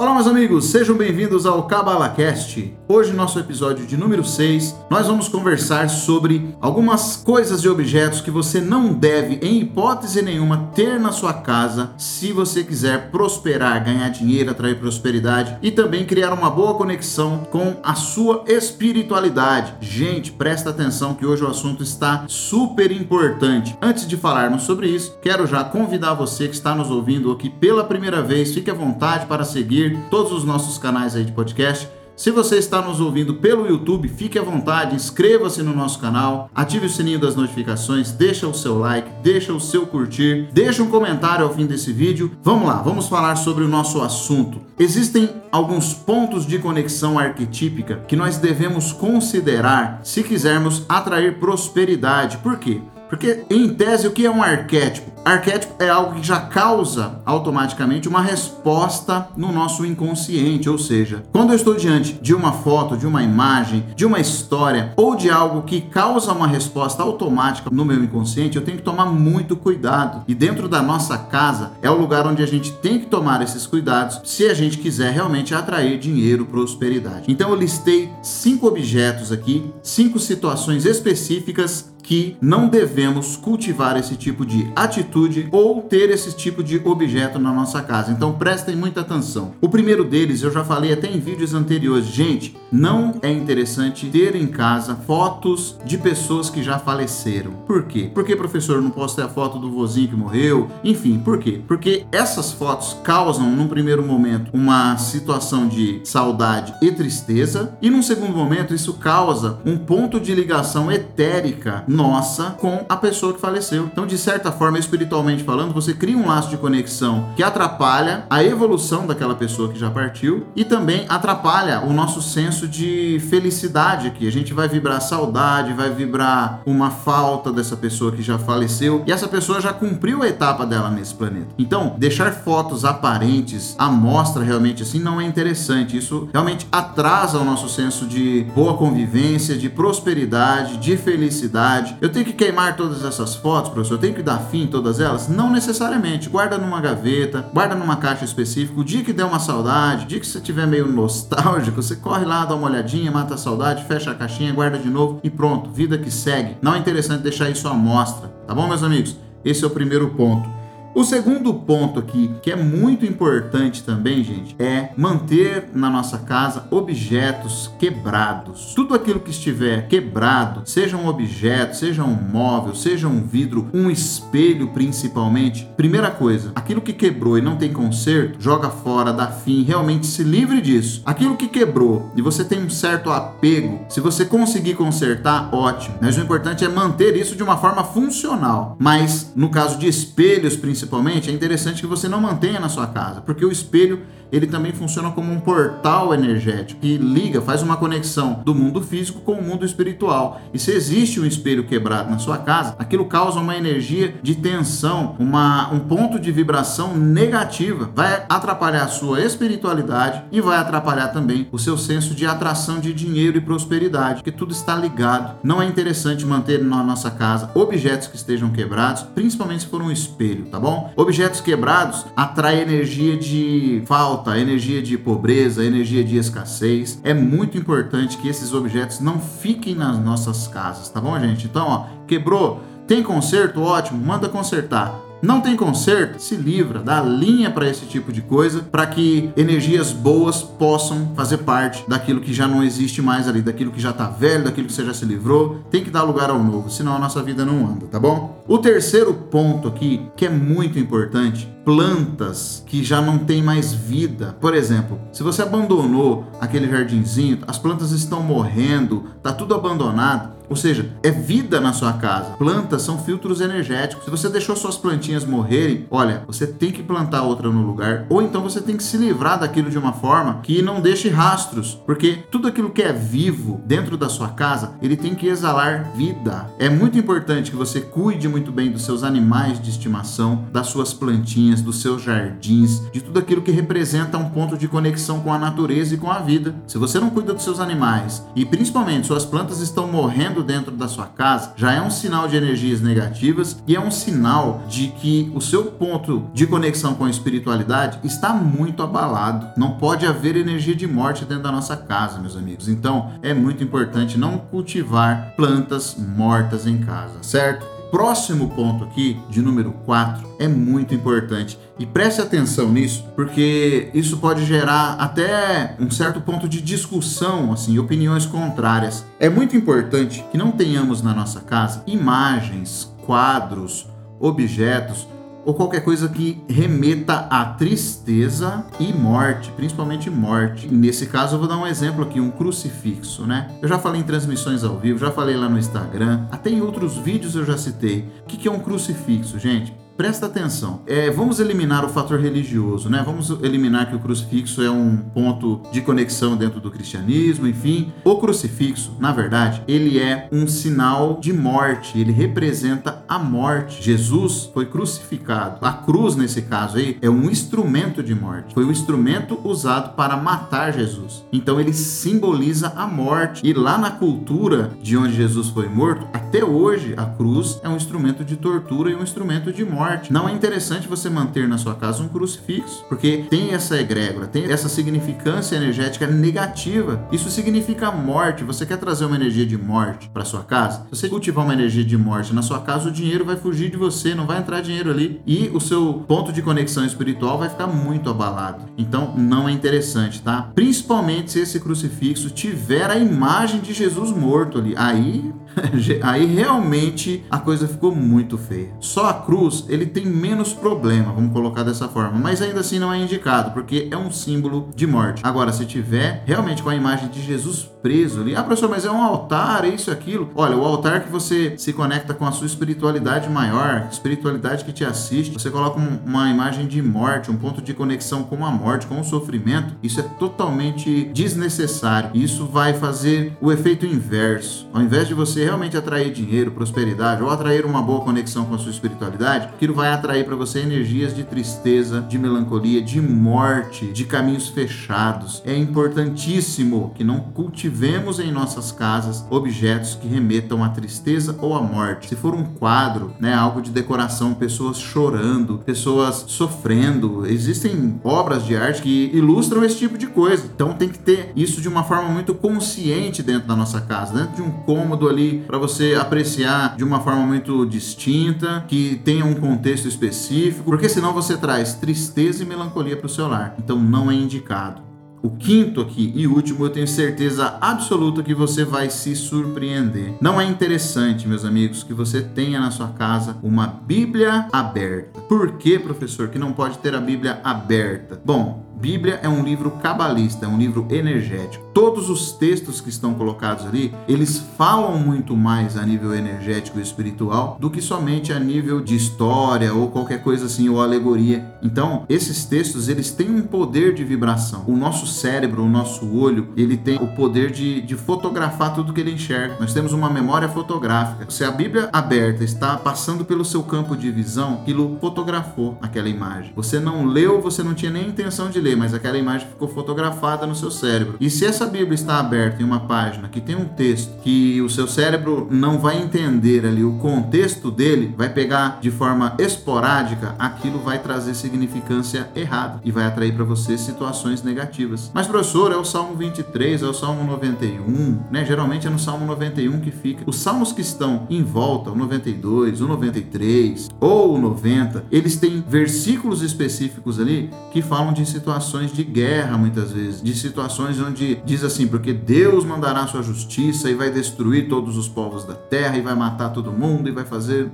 Olá, meus amigos, sejam bem-vindos ao CabalaCast. Hoje, nosso episódio de número 6, nós vamos conversar sobre algumas coisas e objetos que você não deve, em hipótese nenhuma, ter na sua casa se você quiser prosperar, ganhar dinheiro, atrair prosperidade e também criar uma boa conexão com a sua espiritualidade. Gente, presta atenção que hoje o assunto está super importante. Antes de falarmos sobre isso, quero já convidar você que está nos ouvindo aqui pela primeira vez, fique à vontade para seguir todos os nossos canais aí de podcast. Se você está nos ouvindo pelo YouTube, fique à vontade, inscreva-se no nosso canal, ative o sininho das notificações, deixa o seu like, deixa o seu curtir, deixa um comentário ao fim desse vídeo. Vamos lá, vamos falar sobre o nosso assunto. Existem alguns pontos de conexão arquetípica que nós devemos considerar se quisermos atrair prosperidade. Por quê? Porque, em tese, o que é um arquétipo? Arquétipo é algo que já causa automaticamente uma resposta no nosso inconsciente, ou seja, quando eu estou diante de uma foto, de uma imagem, de uma história ou de algo que causa uma resposta automática no meu inconsciente, eu tenho que tomar muito cuidado. E dentro da nossa casa é o lugar onde a gente tem que tomar esses cuidados se a gente quiser realmente atrair dinheiro, prosperidade. Então eu listei cinco objetos aqui, cinco situações específicas que não devemos cultivar esse tipo de atitude ou ter esse tipo de objeto na nossa casa. Então prestem muita atenção. O primeiro deles, eu já falei até em vídeos anteriores, gente, não é interessante ter em casa fotos de pessoas que já faleceram. Por quê? Porque professor não posso ter a foto do vozinho que morreu? Enfim, por quê? Porque essas fotos causam num primeiro momento uma situação de saudade e tristeza e num segundo momento isso causa um ponto de ligação etérica nossa com a pessoa que faleceu. Então, de certa forma, espiritualmente falando, você cria um laço de conexão que atrapalha a evolução daquela pessoa que já partiu e também atrapalha o nosso senso de felicidade aqui. A gente vai vibrar saudade, vai vibrar uma falta dessa pessoa que já faleceu e essa pessoa já cumpriu a etapa dela nesse planeta. Então, deixar fotos aparentes, a mostra realmente assim, não é interessante. Isso realmente atrasa o nosso senso de boa convivência, de prosperidade, de felicidade verdade. Eu tenho que queimar todas essas fotos, professor? Eu tenho que dar fim em todas elas? Não necessariamente. Guarda numa gaveta, guarda numa caixa específica. O dia que der uma saudade, o dia que você estiver meio nostálgico, você corre lá, dá uma olhadinha, mata a saudade, fecha a caixinha, guarda de novo e pronto. Vida que segue. Não é interessante deixar isso à mostra, tá bom, meus amigos? Esse é o primeiro ponto. O segundo ponto aqui, que é muito importante também, gente, é manter na nossa casa objetos quebrados. Tudo aquilo que estiver quebrado, seja um objeto, seja um móvel, seja um vidro, um espelho principalmente. Primeira coisa, aquilo que quebrou e não tem conserto, joga fora, dá fim, realmente se livre disso. Aquilo que quebrou e você tem um certo apego, se você conseguir consertar, ótimo. Mas o importante é manter isso de uma forma funcional. Mas no caso de espelhos principalmente, principalmente, é interessante que você não mantenha na sua casa, porque o espelho ele também funciona como um portal energético que liga, faz uma conexão do mundo físico com o mundo espiritual. E se existe um espelho quebrado na sua casa, aquilo causa uma energia de tensão, uma, um ponto de vibração negativa, vai atrapalhar a sua espiritualidade e vai atrapalhar também o seu senso de atração de dinheiro e prosperidade, porque tudo está ligado. Não é interessante manter na nossa casa objetos que estejam quebrados, principalmente se for um espelho, tá bom? Objetos quebrados atraem energia de falta, energia de pobreza, energia de escassez. É muito importante que esses objetos não fiquem nas nossas casas, tá bom, gente? Então, ó, quebrou, tem conserto? Ótimo, manda consertar. Não tem conserto? Se livra, dá linha para esse tipo de coisa, para que energias boas possam fazer parte daquilo que já não existe mais ali, daquilo que já tá velho, daquilo que você já se livrou. Tem que dar lugar ao novo, senão a nossa vida não anda, tá bom? O terceiro ponto aqui, que é muito importante, plantas que já não têm mais vida. Por exemplo, se você abandonou aquele jardinzinho, as plantas estão morrendo, tá tudo abandonado, ou seja, é vida na sua casa. Plantas são filtros energéticos. Se você deixou suas plantinhas morrerem, olha, você tem que plantar outra no lugar, ou então você tem que se livrar daquilo de uma forma que não deixe rastros, porque tudo aquilo que é vivo dentro da sua casa, ele tem que exalar vida. É muito importante que você cuide muito bem dos seus animais de estimação, das suas plantinhas dos seus jardins, de tudo aquilo que representa um ponto de conexão com a natureza e com a vida. Se você não cuida dos seus animais e principalmente suas plantas estão morrendo dentro da sua casa, já é um sinal de energias negativas e é um sinal de que o seu ponto de conexão com a espiritualidade está muito abalado. Não pode haver energia de morte dentro da nossa casa, meus amigos. Então, é muito importante não cultivar plantas mortas em casa, certo? Próximo ponto aqui, de número 4, é muito importante. E preste atenção nisso, porque isso pode gerar até um certo ponto de discussão, assim, opiniões contrárias. É muito importante que não tenhamos na nossa casa imagens, quadros, objetos ou qualquer coisa que remeta a tristeza e morte, principalmente morte. Nesse caso, eu vou dar um exemplo aqui, um crucifixo, né? Eu já falei em transmissões ao vivo, já falei lá no Instagram, até em outros vídeos eu já citei. O que é um crucifixo, gente? Presta atenção. É, vamos eliminar o fator religioso, né? Vamos eliminar que o crucifixo é um ponto de conexão dentro do cristianismo, enfim. O crucifixo, na verdade, ele é um sinal de morte, ele representa a morte. Jesus foi crucificado. A cruz, nesse caso aí, é um instrumento de morte. Foi o um instrumento usado para matar Jesus. Então ele simboliza a morte. E lá na cultura de onde Jesus foi morto, até hoje a cruz é um instrumento de tortura e um instrumento de morte morte. Não é interessante você manter na sua casa um crucifixo, porque tem essa egrégora, tem essa significância energética negativa. Isso significa morte. Você quer trazer uma energia de morte para sua casa? Se você cultivar uma energia de morte na sua casa, o dinheiro vai fugir de você, não vai entrar dinheiro ali e o seu ponto de conexão espiritual vai ficar muito abalado. Então, não é interessante, tá? Principalmente se esse crucifixo tiver a imagem de Jesus morto ali. Aí aí realmente a coisa ficou muito feia. Só a cruz, ele tem menos problema, vamos colocar dessa forma, mas ainda assim não é indicado, porque é um símbolo de morte. Agora, se tiver realmente com a imagem de Jesus preso ali, ah, professor, mas é um altar, é isso, aquilo. Olha, o altar que você se conecta com a sua espiritualidade maior, espiritualidade que te assiste, você coloca uma imagem de morte, um ponto de conexão com a morte, com o sofrimento, isso é totalmente desnecessário. Isso vai fazer o efeito inverso. Ao invés de você realmente atrair dinheiro, prosperidade ou atrair uma boa conexão com a sua espiritualidade, aquilo vai atrair para você energias de tristeza, de melancolia, de morte, de caminhos fechados. É importantíssimo que não cultivemos em nossas casas objetos que remetam à tristeza ou à morte. Se for um quadro, né, algo de decoração, pessoas chorando, pessoas sofrendo, existem obras de arte que ilustram esse tipo de coisa. Então tem que ter isso de uma forma muito consciente dentro da nossa casa, dentro de um cômodo ali para você apreciar de uma forma muito distinta, que tenha um contexto específico, porque senão você traz tristeza e melancolia para o seu lar. Então não é indicado. O quinto aqui e último, eu tenho certeza absoluta que você vai se surpreender. Não é interessante, meus amigos, que você tenha na sua casa uma Bíblia aberta. Por que, professor, que não pode ter a Bíblia aberta? Bom, Bíblia é um livro cabalista, é um livro energético. Todos os textos que estão colocados ali, eles falam muito mais a nível energético e espiritual do que somente a nível de história ou qualquer coisa assim, ou alegoria. Então, esses textos, eles têm um poder de vibração. O nosso cérebro, o nosso olho, ele tem o poder de, de fotografar tudo que ele enxerga. Nós temos uma memória fotográfica. Se a Bíblia aberta está passando pelo seu campo de visão, aquilo fotografou aquela imagem. Você não leu, você não tinha nem intenção de ler mas aquela imagem ficou fotografada no seu cérebro. E se essa Bíblia está aberta em uma página que tem um texto que o seu cérebro não vai entender ali o contexto dele, vai pegar de forma esporádica, aquilo vai trazer significância errada e vai atrair para você situações negativas. Mas professor, é o Salmo 23, é o Salmo 91, né? Geralmente é no Salmo 91 que fica. Os salmos que estão em volta, o 92, o 93 ou o 90, eles têm versículos específicos ali que falam de situações situações de guerra, muitas vezes, de situações onde diz assim, porque Deus mandará sua justiça e vai destruir todos os povos da terra e vai matar todo mundo e vai fazer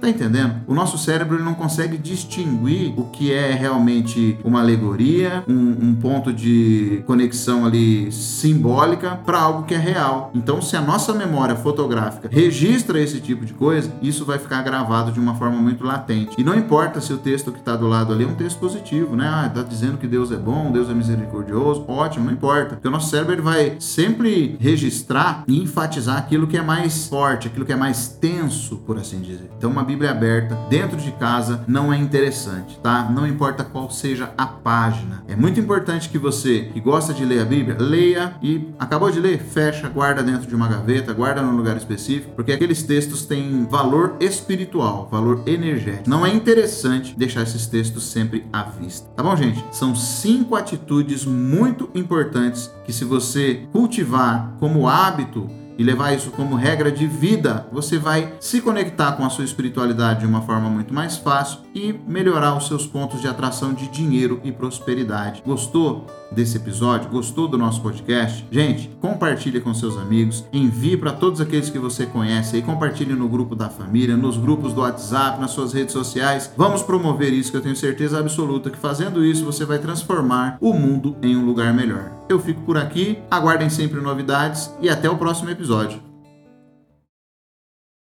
Tá entendendo? O nosso cérebro ele não consegue distinguir o que é realmente uma alegoria, um, um ponto de conexão ali simbólica para algo que é real. Então, se a nossa memória fotográfica registra esse tipo de coisa, isso vai ficar gravado de uma forma muito latente. E não importa se o texto que está do lado ali é um texto positivo, né? Ah, tá dizendo que Deus é bom, Deus é misericordioso, ótimo, não importa. Porque o nosso cérebro vai sempre registrar e enfatizar aquilo que é mais forte, aquilo que é mais tenso, por assim dizer. Então, uma Bíblia aberta dentro de casa não é interessante, tá? Não importa qual seja a página. É muito importante que você que gosta de ler a Bíblia, leia e acabou de ler, fecha, guarda dentro de uma gaveta, guarda num lugar específico, porque aqueles textos têm valor espiritual, valor energético. Não é interessante deixar esses textos sempre à vista. Tá bom, gente? São cinco atitudes muito importantes que se você cultivar como hábito e levar isso como regra de vida, você vai se conectar com a sua espiritualidade de uma forma muito mais fácil e melhorar os seus pontos de atração de dinheiro e prosperidade. Gostou desse episódio? Gostou do nosso podcast? Gente, compartilhe com seus amigos, envie para todos aqueles que você conhece e compartilhe no grupo da família, nos grupos do WhatsApp, nas suas redes sociais. Vamos promover isso que eu tenho certeza absoluta que fazendo isso você vai transformar o mundo em um lugar melhor. Eu fico por aqui, aguardem sempre novidades e até o próximo episódio.